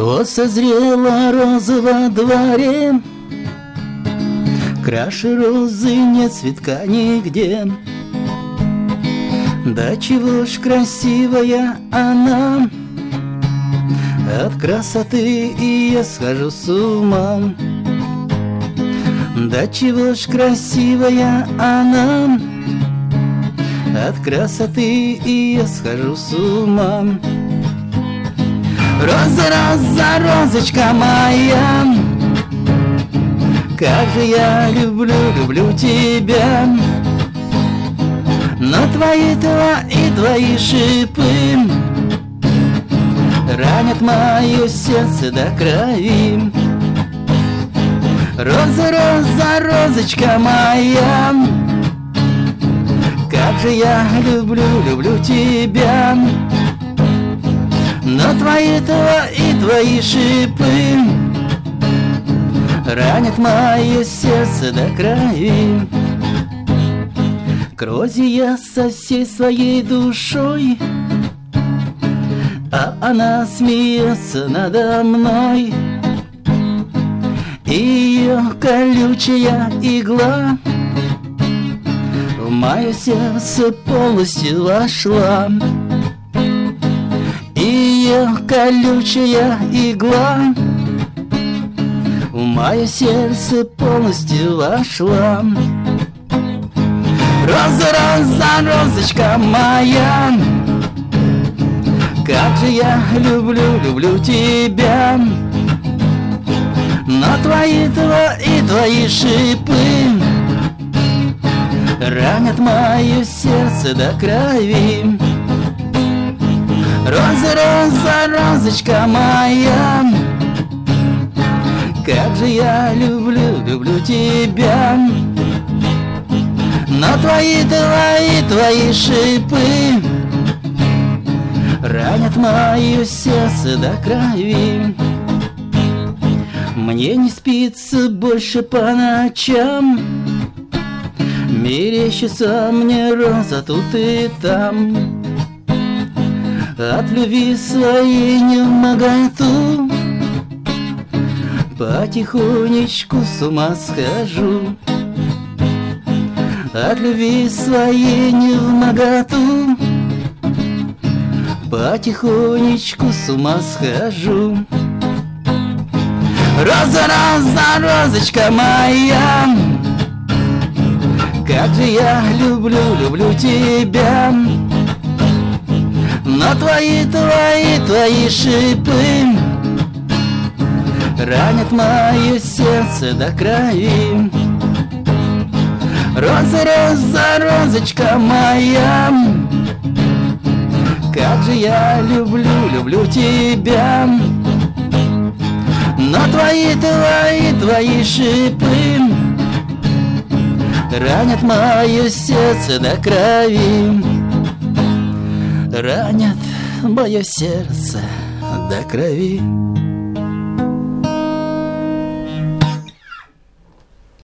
Вот созрела роза во дворе. Краше розы нет цветка нигде. Да чего ж красивая она. От красоты и я схожу с ума. Да чего ж красивая она. От красоты и я схожу с ума Роза, роза, розочка моя Как же я люблю, люблю тебя. Но твои тела и твои шипы Ранят мое сердце до крови. Роза, роза, розочка моя Как же я люблю, люблю тебя твои тела и твои шипы. Ранят мое сердце до крови. К я со всей своей душой А она смеется надо мной. И ее колючая игла В мое сердце полностью вошла ее колючая игла. В мое сердце полностью вошла Роза, роза, розочка моя. Как же я люблю, люблю тебя. Но твои твои, твои шипы Ранят мое сердце до крови Роза, роза, розочка моя. Как же я люблю, люблю тебя. Но твои, твои, твои шипы Ранят мое сердце до крови. Мне не спится больше по ночам. Мерещится мне роза тут и там от любви своей не моготу Потихонечку с ума схожу. От любви своей не в моготу Потихонечку с ума схожу. Роза, роза, розочка моя. Как же я люблю, люблю тебя но твои, твои, твои шипы. Ранят мое сердце до крови. Роза, роза, розочка моя. Как же я люблю, люблю тебя. Но твои, твои, твои шипы. Ранят мое сердце до крови ранят мое сердце до крови.